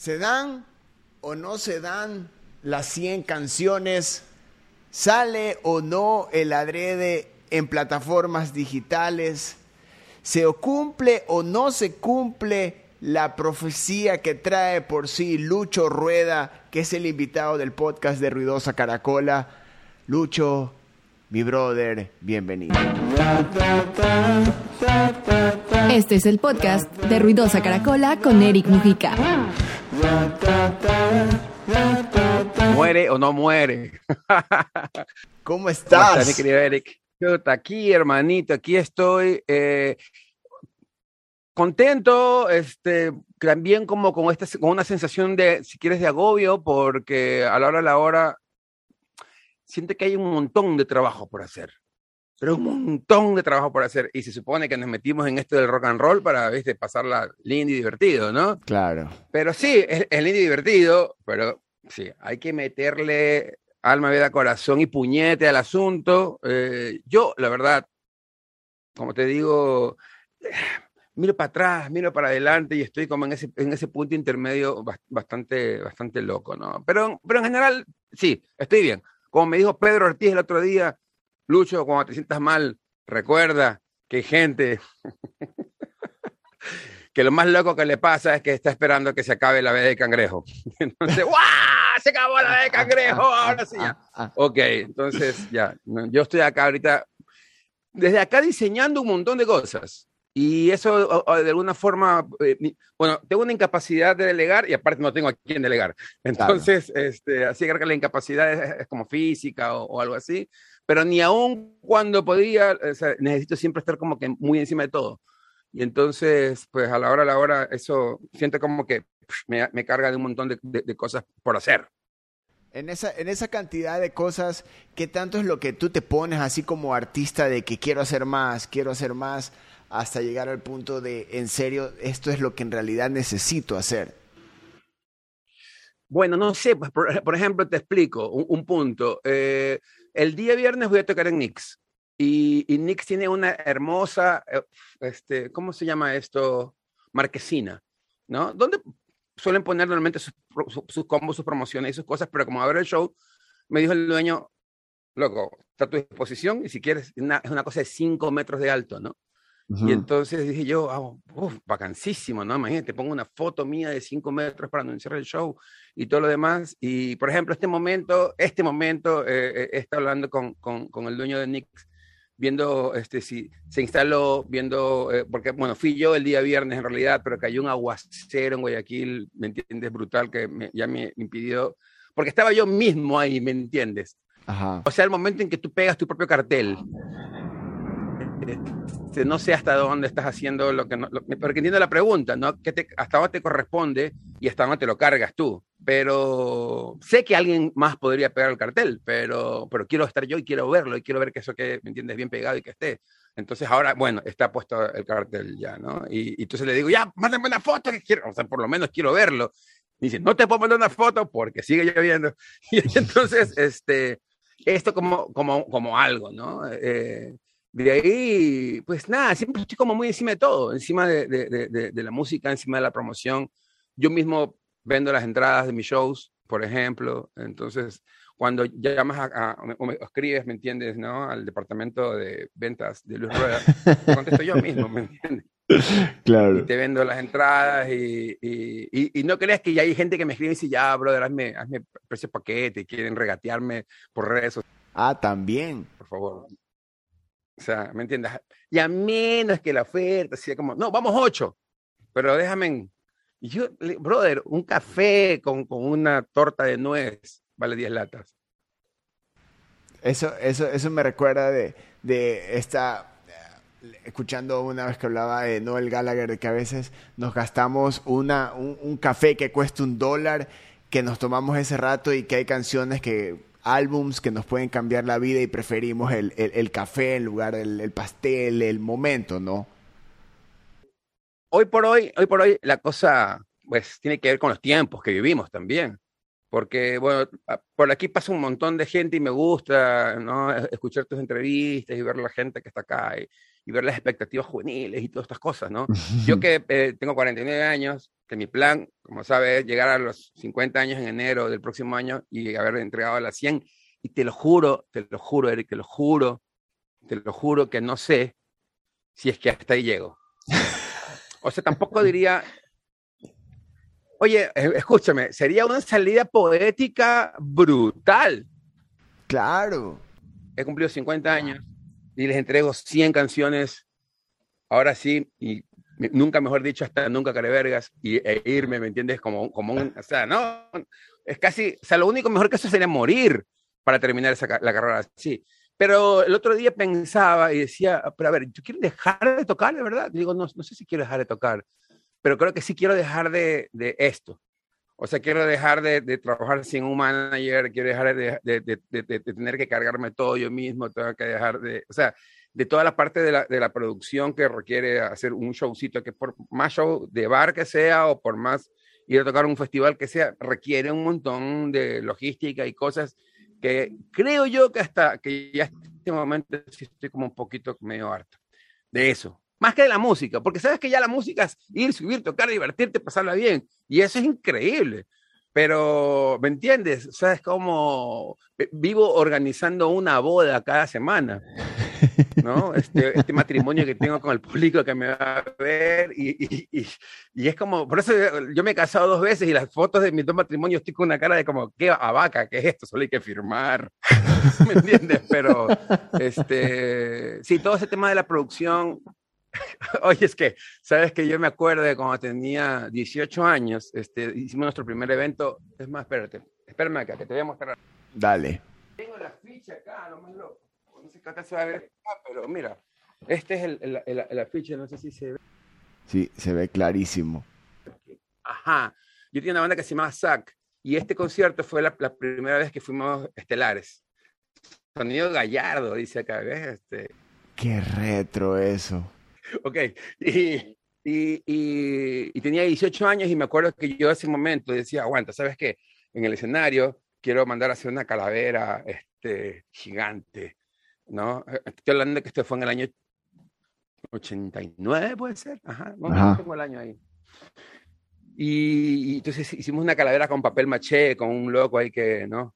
¿Se dan o no se dan las 100 canciones? ¿Sale o no el adrede en plataformas digitales? ¿Se cumple o no se cumple la profecía que trae por sí Lucho Rueda, que es el invitado del podcast de Ruidosa Caracola? Lucho, mi brother, bienvenido. Este es el podcast de Ruidosa Caracola con Eric Mujica. ¿Muere o no muere? ¿Cómo estás? ¿Cómo mi querido Eric? Yo aquí, hermanito, aquí estoy. Eh, contento, este, también como con, esta, con una sensación de, si quieres, de agobio, porque a la hora de la hora siente que hay un montón de trabajo por hacer pero un montón de trabajo por hacer. Y se supone que nos metimos en esto del rock and roll para, viste, pasarla lindo y divertido, ¿no? Claro. Pero sí, es, lindo y divertido, pero sí, hay que meterle alma, vida, corazón y puñete al asunto. Eh, yo, la verdad, como te digo, miro para atrás, miro para adelante y estoy como en ese, en ese punto intermedio bastante, bastante loco, ¿no? Pero, pero en general, sí, estoy bien. Como me dijo Pedro Ortiz el otro día, Lucho, cuando te sientas mal, recuerda que hay gente que lo más loco que le pasa es que está esperando que se acabe la vez de cangrejo. Entonces, ¡guau! Se acabó la vez de cangrejo, ahora sí ya. Ok, entonces ya, yo estoy acá ahorita, desde acá diseñando un montón de cosas. Y eso de alguna forma, eh, bueno, tengo una incapacidad de delegar y aparte no tengo a quién delegar. Entonces, este, así que la incapacidad es, como física o, algo así pero ni aún cuando podía, necesito siempre estar como que muy encima de todo. Y entonces, pues a la hora, a la hora, eso siento como que me, me carga de un montón de, de, cosas por hacer. En esa, en esa cantidad de cosas, ¿qué tanto es lo que tú te pones así como artista de que quiero hacer más, quiero hacer más, hasta llegar al punto de, en serio, esto es lo que en realidad necesito hacer? Bueno, no sé, pues por, ejemplo, te explico un, un punto. Eh, el día viernes voy a tocar en Nix. Y, y Nix tiene una hermosa, eh, este, ¿cómo se llama esto? Marquesina, ¿no? Donde suelen poner normalmente sus, sus, combos, sus promociones y sus cosas, pero como abre el show, me dijo el dueño, loco, está a tu disposición y si quieres, es una cosa de 5 metros de alto, ¿no? Y entonces dije yo, ah, uf, vacancísimo, ¿no? Imagínate, pongo una foto mía de cinco metros para anunciar el show y todo lo demás. Y, por ejemplo, este momento, este momento, eh, eh está hablando con, con, con, el dueño de Nix, viendo este, si se instaló, viendo, eh, porque, bueno, fui yo el día viernes en realidad, pero cayó un aguacero en Guayaquil, ¿me entiendes? Brutal, que ya me impidió, porque estaba yo mismo ahí, ¿me entiendes? Ajá. O sea, el momento en que tú pegas tu propio cartel este, no sé hasta dónde estás haciendo lo que no, porque entiendo la pregunta, ¿no? Que hasta dónde te corresponde y hasta dónde te lo cargas tú. Pero sé que alguien más podría pegar el cartel, pero, pero quiero estar yo y quiero verlo y quiero ver que eso que, ¿me entiendes? Bien pegado y que esté. Entonces ahora, bueno, está puesto el cartel ya, ¿no? Y, entonces le digo, ya, mándame una foto que quiero, o sea, por lo menos quiero verlo. dice, no te puedo mandar una foto porque sigue lloviendo. Y entonces, este, esto como, como, como algo, ¿no? Eh, de ahí, pues nada, siempre estoy como muy encima de todo, encima de, de, de, la música, encima de la promoción. Yo mismo vendo las entradas de mis shows, por ejemplo. Entonces, cuando llamas a, o me escribes, ¿me entiendes? ¿no? Al departamento de ventas de Luis Rueda, contesto yo mismo, ¿me entiendes? Claro. Y te vendo las entradas y, y, y, no creas que ya hay gente que me escribe y dice, ya, brother, hazme, hazme precio paquete, quieren regatearme por redes Ah, también. Por favor. O sea, ¿me entiendes? Y a menos que la oferta sea como, no, vamos ocho, pero déjame. Y yo, brother, un café con, con una torta de nuez vale 10 latas. Eso, eso, eso me recuerda de, de esta, escuchando una vez que hablaba de Noel Gallagher, de que a veces nos gastamos una, un, un café que cuesta un dólar, que nos tomamos ese rato y que hay canciones que álbums que nos pueden cambiar la vida y preferimos el, el, café en lugar del el pastel, el momento, ¿no? Hoy por hoy, hoy por hoy, la cosa pues tiene que ver con los tiempos que vivimos también. Porque, bueno, por aquí pasa un montón de gente y me gusta, ¿no? Escuchar tus entrevistas y ver la gente que está acá. y ver las expectativas juveniles y todas estas cosas, ¿no? Yo que eh, tengo 49 años, que mi plan, como sabes, es llegar a los 50 años en enero del próximo año y haber entregado a las 100. Y te lo juro, te lo juro, Eric, te lo juro, te lo juro que no sé si es que hasta ahí llego. O sea, tampoco diría, oye, eh, escúchame, sería una salida poética brutal. Claro. He cumplido 50 años y les entrego 100 canciones, ahora sí, y nunca mejor dicho, hasta nunca carevergas, y e irme, ¿me entiendes? Como, como un, o sea, no, es casi, o sea, lo único mejor que eso sería morir para terminar esa, la carrera así. Pero el otro día pensaba y decía, pero a ver, ¿yo quiero dejar de tocar, de verdad? Digo, no, no sé si quiero dejar de tocar, pero creo que sí quiero dejar de, de esto. O sea, quiero dejar de, de, trabajar sin un manager, quiero dejar de, de, tener que cargarme todo yo mismo, tengo que dejar de, o sea, de toda la parte de la, de la producción que requiere hacer un showcito, que por más show de bar que sea o por más ir a tocar un festival que sea, requiere un montón de logística y cosas que creo yo que hasta que ya este momento estoy como un poquito medio harto de eso más que de la música, porque sabes que ya la música es ir, subir, tocar, divertirte, pasarla bien, y eso es increíble. Pero, ¿me entiendes? O sea, es como vivo organizando una boda cada semana, ¿no? Este, este matrimonio que tengo con el público que me va a ver, y, y, y, es como, por eso yo me he casado dos veces y las fotos de mis dos matrimonios estoy con una cara de como, qué abaca, qué es esto, solo hay que firmar, ¿me entiendes? Pero, este, sí, todo ese tema de la producción, Oye, es que, sabes que yo me acuerdo de cuando tenía 18 años, este, hicimos nuestro primer evento. Es más, espérate, espérame acá, que te voy a mostrar. Dale. Tengo la ficha acá, más loco. Acá se va a ver, pero mira, este es el, el, el, afiche, no sé si se ve. Sí, se ve clarísimo. Ajá. Yo tenía una banda que se llamaba SAC y este concierto fue la, la primera vez que fuimos estelares. Sonido Gallardo, dice acá, ¿ves? Este... Qué retro eso. ok, y, y, y, tenía 18 años y me acuerdo que yo ese momento decía, aguanta, ¿sabes qué? En el escenario quiero mandar a hacer una calavera este, gigante, ¿no? Estoy hablando de que esto fue en el año 89, puede ser, ajá, no, tengo el año ahí. Y, y, entonces hicimos una calavera con papel maché, con un loco ahí que, ¿no?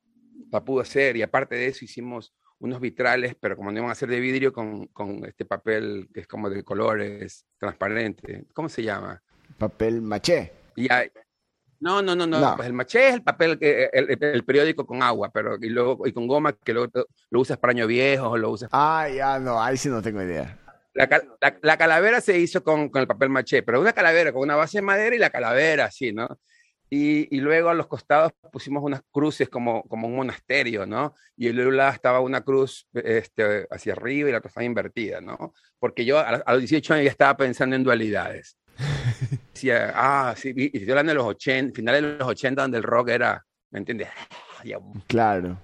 La pudo hacer, y aparte de eso hicimos unos vitrales, pero como no iban a ser de vidrio, con, con, este papel que es como de colores, transparente. ¿Cómo se llama? Papel maché. Y No, no, no, no, Pues el maché es el papel, que, el, el, periódico con agua, pero y luego y con goma que luego lo usas para año viejo o lo usas. Ah, ya, no, ahí sí no tengo idea. La, la, la calavera se hizo con, con, el papel maché, pero una calavera con una base de madera y la calavera, así, ¿no? Y, luego a los costados pusimos unas cruces como, como un monasterio, ¿no? Y en un lado estaba una cruz este, hacia arriba y la otra estaba invertida, ¿no? Porque yo a, los 18 años ya estaba pensando en dualidades. Decía, ah, sí, y estoy hablando de los 80, finales de los 80, donde el rock era, ¿me entiendes? Claro.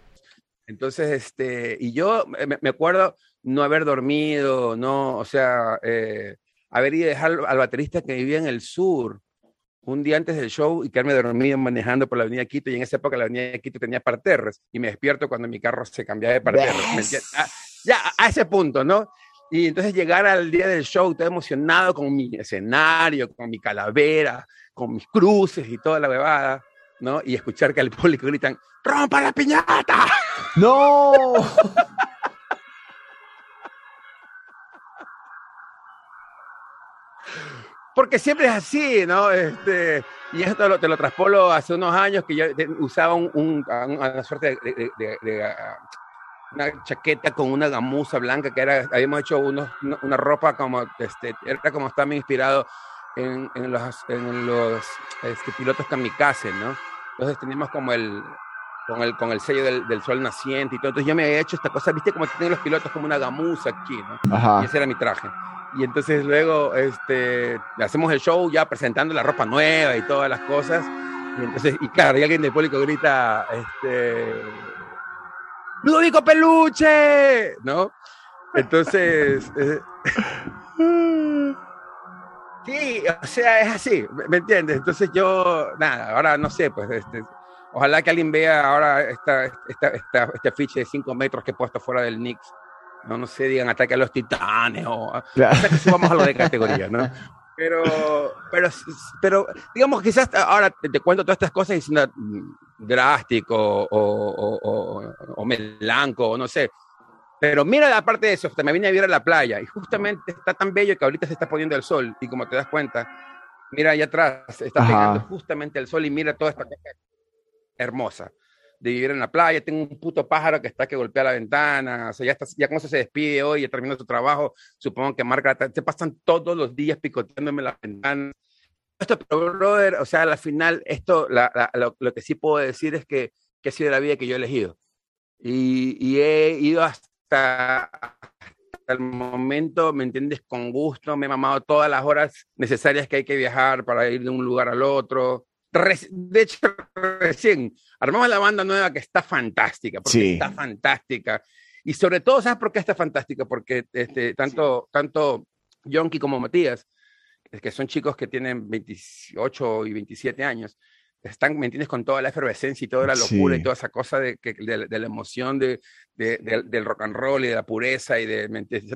Entonces, este, y yo me, me acuerdo no haber dormido, no, o sea, eh, haber ido a dejar al baterista que vivía en el sur, un día antes del show y quedarme dormido manejando por la avenida Quito y en esa época la avenida Quito tenía parterres y me despierto cuando mi carro se cambiaba de parterres. Ah, ya, a ese punto, ¿no? Y entonces llegar al día del show todo emocionado con mi escenario, con mi calavera, con mis cruces y toda la bebada, ¿no? Y escuchar que al público gritan, ¡rompa la piñata! ¡No! porque siempre es así, ¿no? Este, y esto lo, te lo traspolo hace unos años que yo usaba un, una suerte de, una chaqueta con una gamuza blanca que era, habíamos hecho unos, una, ropa como, este, era como estaba inspirado en, en los, en los este, pilotos kamikaze, ¿no? Entonces teníamos como el, con el, con el sello del, del, sol naciente y todo. Entonces yo me había hecho esta cosa, viste como tienen los pilotos como una gamuza aquí, ¿no? Ajá. Y ese era mi traje y entonces luego este, hacemos el show ya presentando la ropa nueva y todas las cosas. Y entonces, y claro, y alguien del público grita, este, Ludovico Peluche, ¿no? Entonces, eh, sí, o sea, es así, ¿me entiendes? Entonces yo, nada, ahora no sé, pues, este, ojalá que alguien vea ahora esta, esta, esta, este afiche de 5 metros que he puesto fuera del Knicks no, no sé, digan ataque a los titanes o, claro. o sea, que subamos algo de categoría, ¿no? Pero, pero, pero, digamos, quizás ahora te, te cuento todas estas cosas y siendo drástico o, o, o, o melanco, o no sé. Pero mira la parte de eso, me vine a vivir a la playa y justamente está tan bello que ahorita se está poniendo el sol y como te das cuenta, mira allá atrás, está Ajá. pegando justamente el sol y mira toda esta cosa hermosa de vivir en la playa. Tengo un puto pájaro que está que golpea la ventana. O sea, ya, está, ya se despide hoy, ya terminó su trabajo. Supongo que marca, se pasan todos los días picoteándome la ventana. Esto, pero, brother, o sea, al final, esto, lo, que sí puedo decir es que, que ha sido la vida que yo he elegido. Y, y he ido hasta, hasta el momento, ¿me entiendes? Con gusto, me he mamado todas las horas necesarias que hay que viajar para ir de un lugar al otro. De hecho, recién armamos la banda nueva que está fantástica, porque sí. está fantástica. Y sobre todo, ¿sabes por qué está fantástica? Porque este, tanto, sí. tanto Yonki como Matías, que son chicos que tienen 28 y 27 años, están, ¿me entiendes? Con toda la efervescencia y toda la locura sí. y toda esa cosa de, de, de la emoción de, de, del rock and roll y de la pureza y de,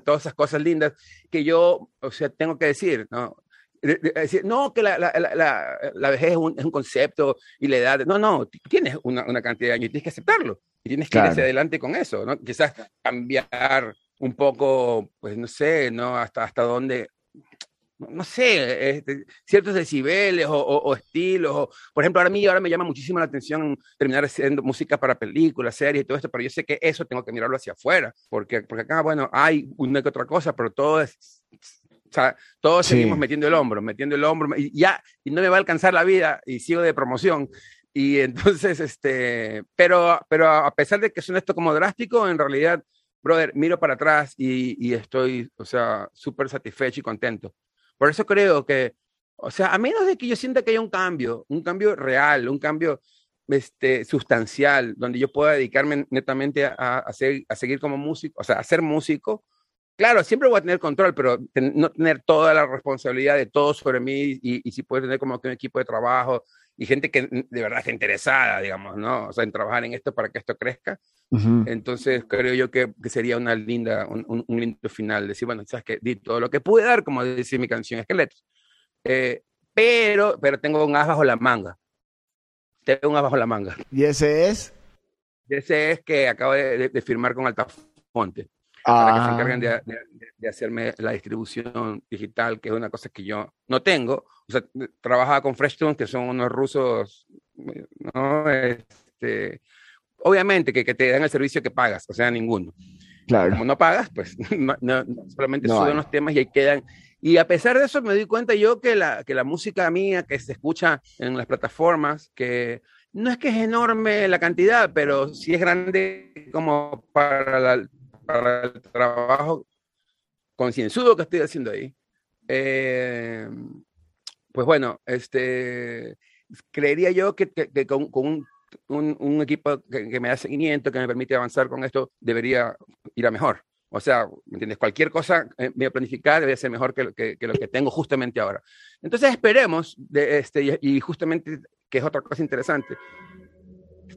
todas esas cosas lindas que yo, o sea, tengo que decir, ¿no? Decir, no, que la, la, la, la vejez es un, es un, concepto y la edad, no, no, tienes una, una, cantidad de años y tienes que aceptarlo y tienes que claro. ir hacia adelante con eso, ¿no? Quizás cambiar un poco, pues no sé, ¿no? Hasta, hasta dónde, no sé, este, ciertos decibeles o, o, o, estilos. O, por ejemplo, ahora a mí ahora me llama muchísimo la atención terminar haciendo música para películas, series y todo esto, pero yo sé que eso tengo que mirarlo hacia afuera, porque, porque acá, bueno, hay una que otra cosa, pero todo es sea, todos sí. seguimos metiendo el hombro, metiendo el hombro, y ya, y no me va a alcanzar la vida, y sigo de promoción. Y entonces, este, pero, pero a pesar de que suena esto como drástico, en realidad, brother, miro para atrás y, y estoy, o sea, súper satisfecho y contento. Por eso creo que, o sea, a menos de que yo sienta que haya un cambio, un cambio real, un cambio este, sustancial, donde yo pueda dedicarme netamente a, a, ser, a seguir como músico, o sea, a ser músico, Claro, siempre voy a tener control, pero ten, no tener toda la responsabilidad de todo sobre mí y, y si puedo tener como que un equipo de trabajo y gente que de verdad está interesada, digamos, ¿no? O sea, en trabajar en esto para que esto crezca. Uh -huh. Entonces, creo yo que, que, sería una linda, un, un, un, lindo final. Decir, bueno, sabes que di todo lo que pude dar, como decía mi canción Esqueletos. Eh, pero, pero tengo un as bajo la manga. Tengo un as bajo la manga. ¿Y ese es? Ese es que acabo de, de, de firmar con Altafonte ah. para que se encarguen de, de, de, hacerme la distribución digital, que es una cosa que yo no tengo. O sea, trabajaba con Freshtune, que son unos rusos, ¿no? Este, obviamente que, que, te dan el servicio que pagas, o sea, ninguno. Claro. Como no pagas, pues no, no, solamente no suben los temas y ahí quedan. Y a pesar de eso, me doy cuenta yo que la, que la música mía que se escucha en las plataformas, que no es que es enorme la cantidad, pero sí es grande como para la, para el trabajo concienzudo que estoy haciendo ahí. Eh, pues bueno, este, creería yo que, que, que con, con un, un, un, equipo que, que, me da seguimiento, que me permite avanzar con esto, debería ir a mejor. O sea, ¿me entiendes? Cualquier cosa eh, me planificar debe ser mejor que, que, que, lo que tengo justamente ahora. Entonces esperemos, de este, y, y justamente, que es otra cosa interesante,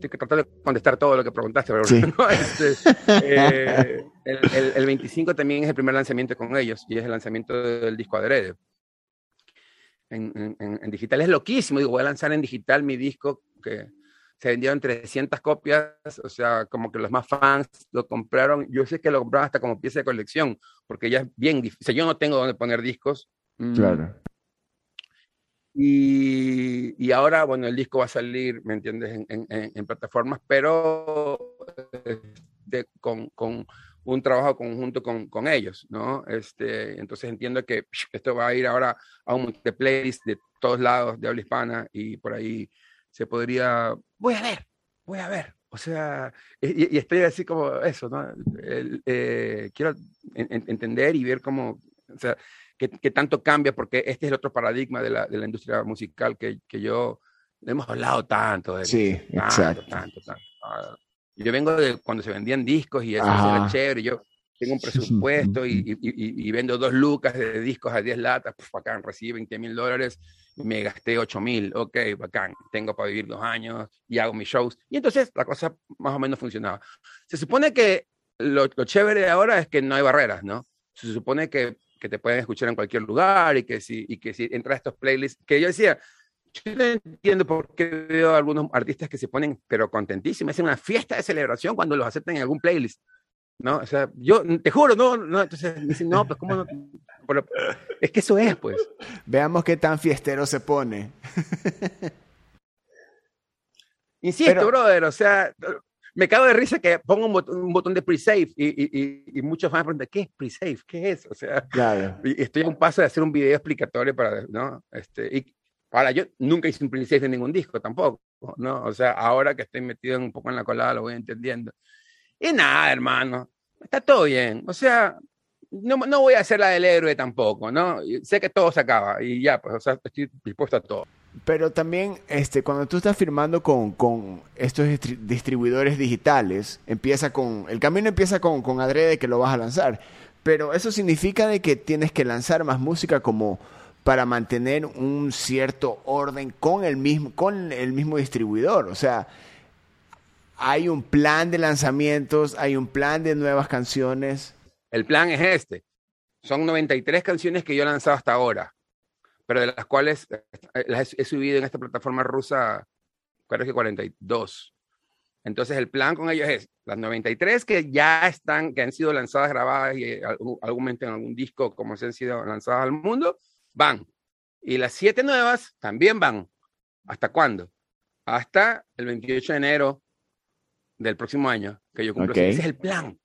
estoy tratando de contestar todo lo que preguntaste, pero sí. ¿no? este, eh, el, el, el, 25 también es el primer lanzamiento con ellos y es el lanzamiento del disco Adrede. En, en, en, digital es loquísimo, digo, voy a lanzar en digital mi disco que se vendieron 300 copias, o sea, como que los más fans lo compraron, yo sé que lo compraron hasta como pieza de colección, porque ya es bien difícil, o sea, yo no tengo donde poner discos. Mm. Claro. Y, y, ahora, bueno, el disco va a salir, ¿me entiendes?, en, en, en plataformas, pero de, con, con, un trabajo conjunto con, con, ellos, ¿no? Este, entonces entiendo que esto va a ir ahora a un playlist de todos lados de habla hispana y por ahí se podría, voy a ver, voy a ver. O sea, y, y estoy así como eso, ¿no? El, eh, quiero en, entender y ver cómo, o sea, qué, qué, tanto cambia, porque este es el otro paradigma de la, de la industria musical que, que yo hemos hablado tanto. De, sí, tanto, exacto. Tanto, tanto, tanto. Yo vengo de cuando se vendían discos y eso era chévere. Yo tengo un presupuesto y, y, y, y, vendo dos lucas de discos a 10 latas, pues bacán, recibí 20 mil dólares, me gasté 8 mil, ok, bacán, tengo para vivir dos años y hago mis shows. Y entonces la cosa más o menos funcionaba. Se supone que lo, lo chévere de ahora es que no hay barreras, ¿no? Se supone que, que te pueden escuchar en cualquier lugar y que si, y que si entras a estos playlists, que yo decía, yo no entiendo por qué veo a algunos artistas que se ponen, pero contentísimos, hacen una fiesta de celebración cuando los aceptan en algún playlist. ¿no? O sea, yo te juro, no, no, entonces dicen, no, pues cómo no. Pero, es que eso es, pues. Veamos qué tan fiestero se pone. Insisto, Pero, brother, o sea, me cago de risa que pongo un, botón, un botón de pre-save y, y, y, muchos fans preguntan, ¿qué es pre-save? ¿Qué es? O sea, claro. estoy a un paso de hacer un video explicatorio para, ¿no? Este, y ahora yo nunca hice un pre-save en ningún disco tampoco, ¿no? O sea, ahora que estoy metido un poco en la colada lo voy entendiendo. Y nada, hermano, está todo bien. O sea, no, no, voy a hacer la del héroe tampoco, ¿no? Sé que todo se acaba y ya, pues, o sea, estoy dispuesto a todo. Pero también, este, cuando tú estás firmando con, con estos distribuidores digitales, empieza con, el camino empieza con, con adrede que lo vas a lanzar. Pero eso significa de que tienes que lanzar más música como para mantener un cierto orden con el mismo, con el mismo distribuidor. O sea, hay un plan de lanzamientos, hay un plan de nuevas canciones. El plan es este. Son 93 canciones que yo he lanzado hasta ahora, pero de las cuales eh, las he subido en esta plataforma rusa, creo que 42. Entonces el plan con ellos es las 93 que ya están, que han sido lanzadas, grabadas y eh, algún en algún disco, como se han sido lanzadas al mundo, van. Y las siete nuevas también van. ¿Hasta cuándo? Hasta el 28 de enero del próximo año, que yo cumplo. Okay. Ese es el plan.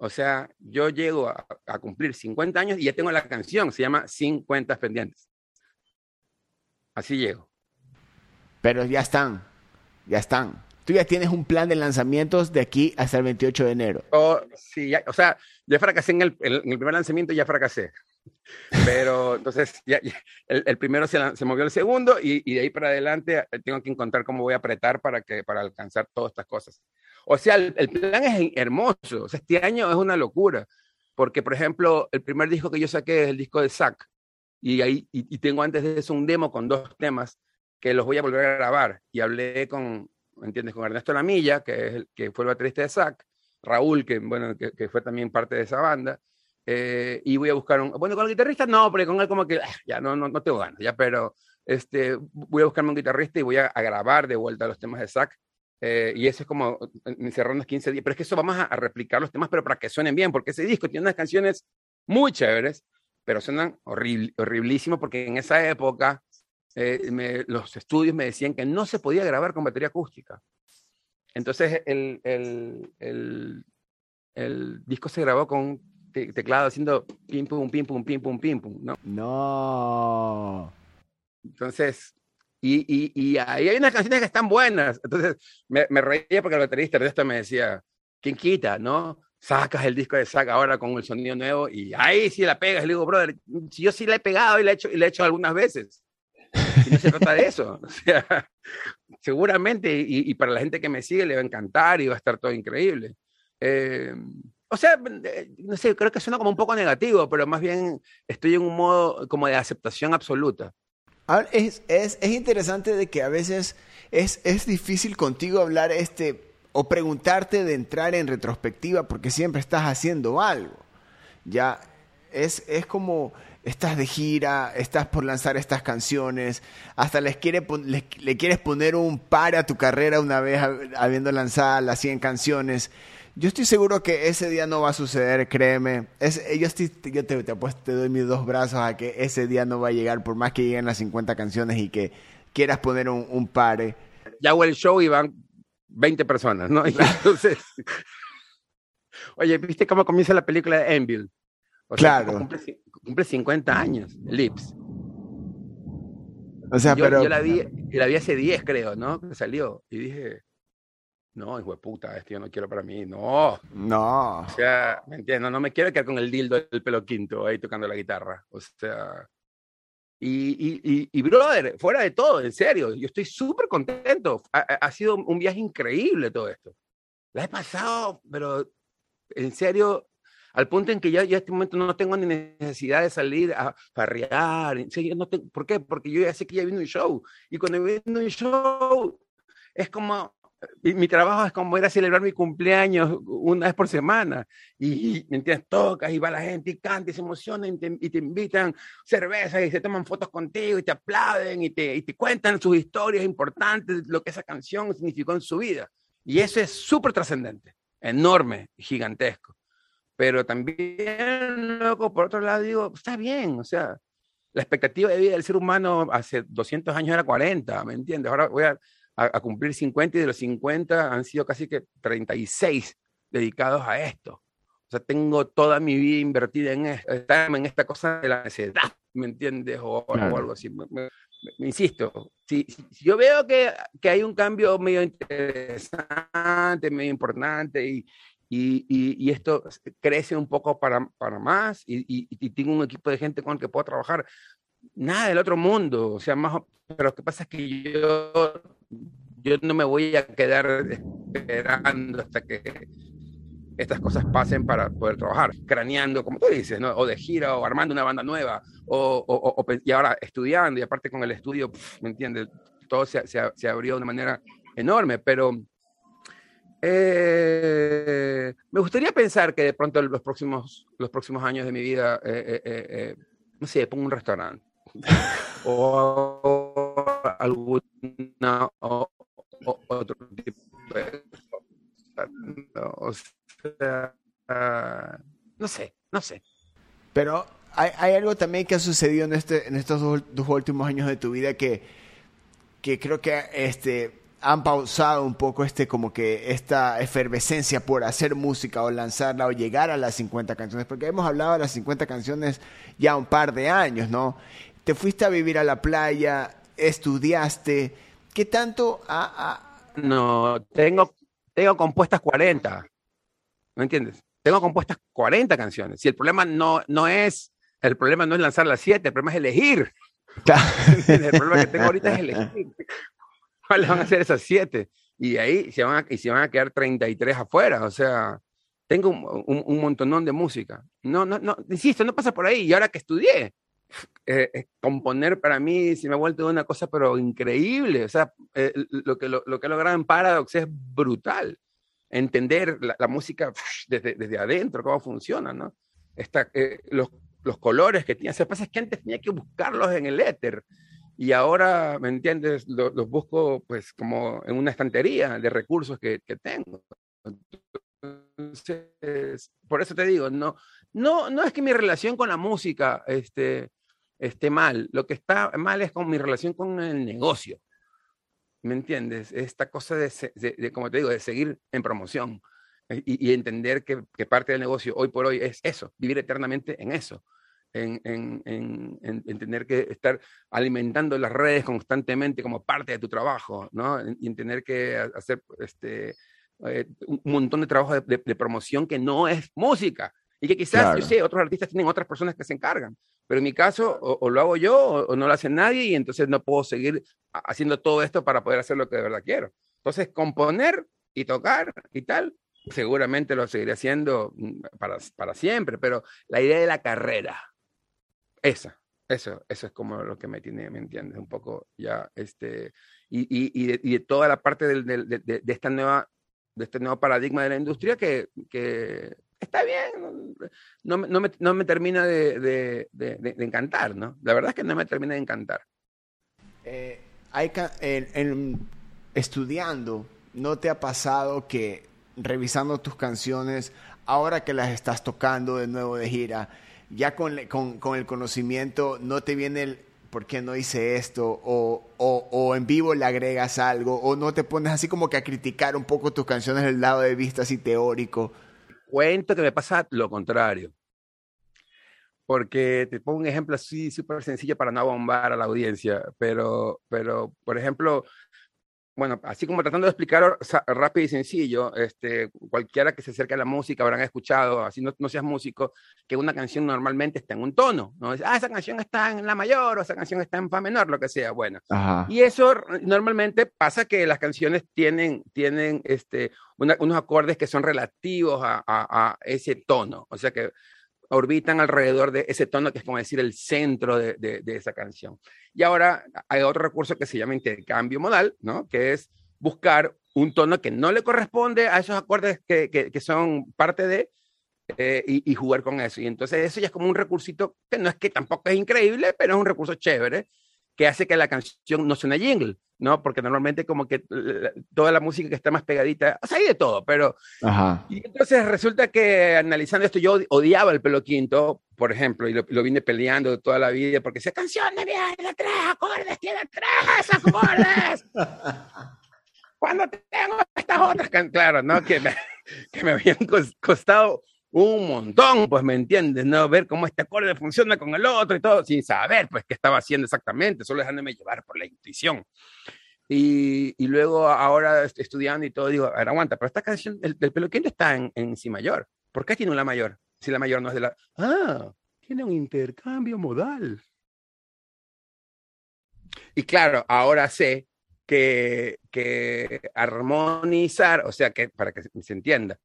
O sea, yo llego a, a, cumplir 50 años y ya tengo la canción, se llama 50 pendientes. Así llego. Pero ya están, ya están. Tú ya tienes un plan de lanzamientos de aquí hasta el 28 de enero. Oh, sí, ya, o sea, ya fracasé en el, en el primer lanzamiento, ya fracasé. Pero entonces ya, ya, el, el, primero se, se, movió el segundo y, y, de ahí para adelante eh, tengo que encontrar cómo voy a apretar para, que, para alcanzar todas estas cosas. O sea, el, el, plan es hermoso. O sea, este año es una locura. Porque, por ejemplo, el primer disco que yo saqué es el disco de Zack. Y, ahí, y, tengo antes de eso un demo con dos temas que los voy a volver a grabar. Y hablé con, ¿entiendes? Con Ernesto Lamilla, que, es el, que fue el baterista de Zack. Raúl, que, bueno, que, fue también parte de esa banda. Eh, y voy a buscar un. Bueno, con el guitarrista no, pero con él como que ah, ya no, no, no tengo ganas, ya, pero este, voy a buscarme un guitarrista y voy a, grabar de vuelta los temas de Zack eh, y eso es como encerrar unos 15 días. Pero es que eso vamos a, a, replicar los temas, pero para que suenen bien, porque ese disco tiene unas canciones muy chéveres, pero suenan horrible, horriblísimo, porque en esa época eh, me, los estudios me decían que no se podía grabar con batería acústica. Entonces el, el, el, el disco se grabó con te teclado haciendo pim pum, pim pum, pim pum, pim pum, ¿no? No. Entonces, y, y, y ahí hay unas canciones que están buenas. Entonces me, me reía porque el baterista de esto me decía, ¿quién quita, no? Sacas el disco de Saca ahora con el sonido nuevo y ahí sí la pegas. Le digo, brother, si yo sí la he pegado y la he hecho, y la he hecho algunas veces. Y no se trata de eso. O sea, seguramente, y, y, para la gente que me sigue le va a encantar y va a estar todo increíble. Eh, o sea, no sé, creo que suena como un poco negativo, pero más bien estoy en un modo como de aceptación absoluta. Es, es, es, interesante de que a veces es, es difícil contigo hablar este o preguntarte de entrar en retrospectiva porque siempre estás haciendo algo. Ya es, es como estás de gira, estás por lanzar estas canciones, hasta les quiere, le, quieres poner un par a tu carrera una vez habiendo lanzado las 100 canciones. Yo estoy seguro que ese día no va a suceder, créeme. Es, yo, estoy, yo te, te, doy mis dos brazos a que ese día no va a llegar, por más que lleguen las 50 canciones y que quieras poner un, un pare. Ya hago el show y van 20 personas, ¿no? Y entonces. Oye, ¿viste cómo comienza la película de Enville? O sea, claro. Cumple, cumple, 50 años, Lips. O sea, yo, pero. Yo la vi, la vi hace 10, creo, ¿no? Que salió. Y dije, no, hijo de puta, esto yo no quiero para mí, no. No. O sea, ¿me entiendes? No me quiero quedar con el dildo del pelo quinto ahí tocando la guitarra. O sea. Y, y, y, y brother, fuera de todo, en serio, yo estoy súper contento. Ha, ha, sido un viaje increíble todo esto. La he pasado, pero en serio, al punto en que ya, ya este momento no tengo ni necesidad de salir a farrear. En serio, no tengo, ¿Por qué? Porque yo ya sé que ya viene un show. Y cuando viene un show, es como, mi trabajo es como ir a celebrar mi cumpleaños una vez por semana. Y, ¿me entiendes? Tocas y va la gente y canta y se emociona y te, invitan cerveza y se toman fotos contigo y te aplauden y te, y te cuentan sus historias importantes, lo que esa canción significó en su vida. Y eso es súper trascendente, enorme, gigantesco. Pero también, loco, por otro lado, digo, está bien, o sea, la expectativa de vida del ser humano hace 200 años era 40, ¿me entiendes? Ahora voy a a, cumplir 50 y de los 50 han sido casi que 36 dedicados a esto. O sea, tengo toda mi vida invertida en, en esta cosa de la necedad, ¿me entiendes? O, algo así. Me, insisto, si, yo veo que, que, hay un cambio medio interesante, medio importante y, y, y, esto crece un poco para, para más y, y, tengo un equipo de gente con el que puedo trabajar, nada del otro mundo, o sea, más, pero lo que pasa es que yo yo no me voy a quedar esperando hasta que estas cosas pasen para poder trabajar, craneando, como tú dices, ¿no? o de gira, o armando una banda nueva, o, o, y ahora estudiando, y aparte con el estudio, ¿me entiendes? Todo se, se, se, abrió de una manera enorme, pero eh, me gustaría pensar que de pronto los próximos, los próximos años de mi vida, eh, eh, no sé, pongo un restaurante, o alguna otro tipo de no, no sé, no sé. Pero hay, hay, algo también que ha sucedido en, este, en estos dos, últimos años de tu vida que, que creo que este, han pausado un poco este como que esta efervescencia por hacer música o lanzarla o llegar a las 50 canciones, porque hemos hablado de las 50 canciones ya un par de años, ¿no? Te fuiste a vivir a la playa, estudiaste, ¿qué tanto No, tengo, tengo compuestas 40, ¿me entiendes? Tengo compuestas 40 canciones. Si el problema no, no es, el problema no es lanzar las 7, el problema es elegir. el problema que tengo ahorita es elegir. ¿Cuáles van a ser esas 7? Y ahí se van a, y se van a quedar 33 afuera, o sea, tengo un, un, un montonón de música. No, no, no, insisto, no pasa por ahí. Y ahora que estudié, eh, eh, componer para mí se me ha vuelto una cosa pero increíble. O sea, eh, lo, que, lo, que logrado en Paradox es brutal. Entender la, música desde, desde, adentro, cómo funciona, ¿no? Esta, los, los, colores que tiene. O sea, pasa es que antes tenía que buscarlos en el éter. Y ahora, ¿me entiendes? Los, busco pues como en una estantería de recursos que, que tengo. Entonces, por eso te digo, no, no, no es que mi relación con la música este, esté mal. Lo que está mal es con mi relación con el negocio. ¿Me entiendes? Esta cosa de, como te digo, de seguir en promoción eh, y, entender que, parte del negocio hoy por hoy es eso, vivir eternamente en eso. En, en, tener que estar alimentando las redes constantemente como parte de tu trabajo, ¿no? Y en tener que hacer este, eh, un montón de trabajo de, promoción que no es música. Y que quizás, yo sé, otros artistas tienen otras personas que se encargan, pero en mi caso o, lo hago yo o, no lo hace nadie y entonces no puedo seguir haciendo todo esto para poder hacer lo que de verdad quiero. Entonces, componer y tocar y tal, seguramente lo seguiré haciendo mm, para, para siempre, pero la idea de la carrera, esa, eso, eso es como lo que me tiene, ¿me entiendes? Un poco ya, este, y, y, y, de, y de, toda la parte del, de, de, esta nueva, de este nuevo paradigma de la industria que, que está bien, no, me, termina de, encantar, ¿no? La verdad es que no me termina de encantar. Eh, hay, en, estudiando, ¿no te ha pasado que revisando tus canciones, ahora que las estás tocando de nuevo de gira, ya con, el conocimiento, no te viene el por qué no hice esto, o, o, o, en vivo le agregas algo, o no te pones así como que a criticar un poco tus canciones del lado de vista así teórico cuento que me pasa lo contrario. Porque te pongo un ejemplo así súper sencillo para no bombar a la audiencia, pero, pero por ejemplo, bueno, así como tratando de explicar rápido y sencillo, este, cualquiera que se acerque a la música habrán escuchado, así no, no, seas músico, que una canción normalmente está en un tono, ¿no? ah, esa canción está en la mayor o esa canción está en fa menor, lo que sea, bueno. Y eso normalmente pasa que las canciones tienen, tienen este, unos acordes que son relativos a, a, a ese tono, o sea que orbitan alrededor de ese tono que es como decir el centro de, de, esa canción. Y ahora hay otro recurso que se llama intercambio modal, ¿no? Que es buscar un tono que no le corresponde a esos acordes que, que, son parte de, eh, y, y, jugar con eso. Y entonces eso ya es como un recursito que no es que tampoco es increíble, pero es un recurso chévere que hace que la canción no suene jingle, ¿no? Porque normalmente como que toda la música que está más pegadita, o sea, hay de todo, pero... Ajá. Y entonces resulta que analizando esto, yo odiaba el pelo quinto, por ejemplo, y lo, vine peleando toda la vida, porque esa canción de mierda, tres acordes, tiene tres acordes. Cuando tengo estas otras, claro, ¿no? Que me, que me habían costado un montón, pues me entiendes, ¿no? Ver cómo este acorde funciona con el otro y todo, sin saber, pues, qué estaba haciendo exactamente, solo dejándome llevar por la intuición. Y, y luego ahora estudiando y todo, digo, a ver, aguanta, pero esta canción, el, el peluquín está en, en si mayor. ¿Por qué tiene una mayor? Si la mayor no es de la... Ah, tiene un intercambio modal. Y claro, ahora sé que, que armonizar, o sea, que para que se entienda,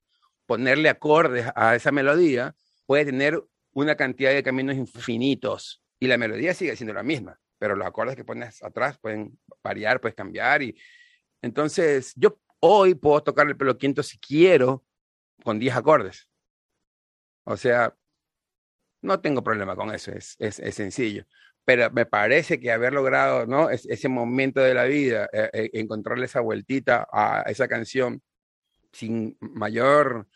ponerle acordes a esa melodía, puede tener una cantidad de caminos infinitos y la melodía sigue siendo la misma, pero los acordes que pones atrás pueden variar, puedes cambiar y entonces yo hoy puedo tocar el pelo quinto si quiero con 10 acordes. O sea, no tengo problema con eso, es, es, es sencillo. Pero me parece que haber logrado ¿no? ese momento de la vida, eh, eh, encontrarle esa vueltita a esa canción sin mayor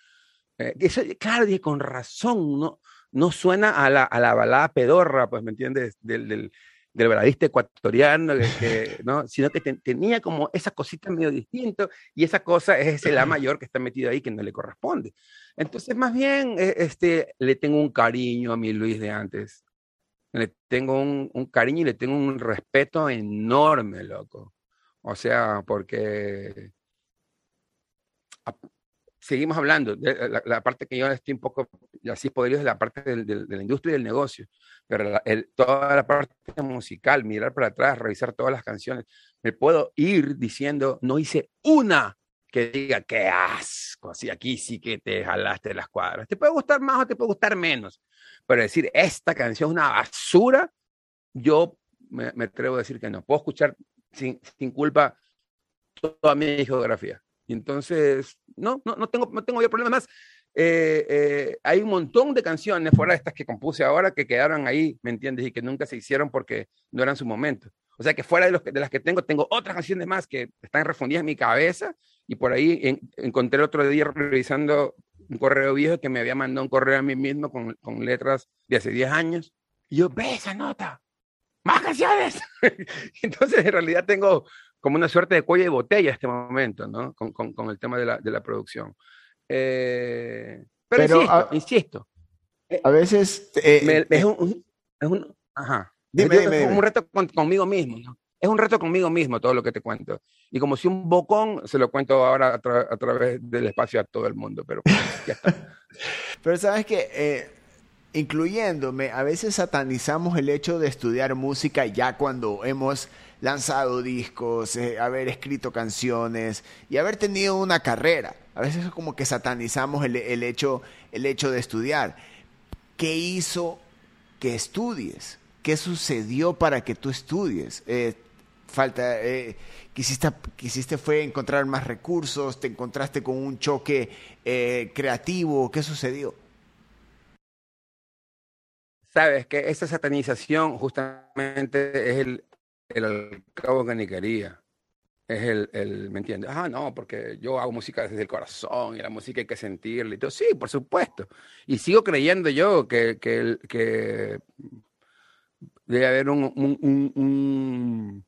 eh, eso, claro, dije, con razón, no, no suena a la, a la balada pedorra, pues, ¿me entiendes? Del, del, del baladista ecuatoriano, que, ¿no? sino que tenía como esa cosita medio distinto y esa cosa es ese la mayor que está metido ahí que no le corresponde. Entonces, más bien, e, este, le tengo un cariño a mi Luis de antes. Le tengo un, un cariño y le tengo un respeto enorme, loco. O sea, porque seguimos hablando, de la, parte que yo estoy un poco así podrido es la parte de la industria y del negocio, pero toda la parte musical, mirar para atrás, revisar todas las canciones, me puedo ir diciendo, no hice una que diga, qué asco, así aquí sí que te jalaste las cuadras. Te puede gustar más o te puede gustar menos, pero decir, esta canción es una basura, yo me, atrevo a decir que no. Puedo escuchar sin, sin culpa toda mi discografía y entonces, no, no, no tengo, no tengo problema más. Eh, eh, hay un montón de canciones fuera de estas que compuse ahora que quedaron ahí, ¿me entiendes? Y que nunca se hicieron porque no eran su momento. O sea que fuera de, los, de las que tengo, tengo otras canciones más que están refundidas en mi cabeza y por ahí encontré el otro día revisando un correo viejo que me había mandado un correo a mí mismo con, con letras de hace 10 años. Y yo, ve esa nota, más canciones. Entonces en realidad tengo como una suerte de cuello de botella este momento, ¿no? Con, con, con el tema de la, de la producción. Eh, pero, insisto, a, veces... Eh, es, un, es, un, ajá. Dime, es un reto conmigo mismo, ¿no? Es un reto conmigo mismo todo lo que te cuento. Y como si un bocón, se lo cuento ahora a, a través del espacio a todo el mundo, pero ya está. pero sabes que, eh, incluyéndome, a veces satanizamos el hecho de estudiar música ya cuando hemos lanzado discos, eh, haber escrito canciones y haber tenido una carrera. A veces es como que satanizamos el, el, hecho, el hecho de estudiar. ¿Qué hizo que estudies? ¿Qué sucedió para que tú estudies? Eh, falta, eh, quisiste, quisiste fue encontrar más recursos, te encontraste con un choque creativo, ¿qué sucedió? Sabes que esa satanización justamente es el, el cabo que ni quería. Es el, el, ¿me entiendes? Ah, no, porque yo hago música desde el corazón y la música hay que sentirla y todo. Sí, por supuesto. Y sigo creyendo yo que, que, que debe haber un, un, un,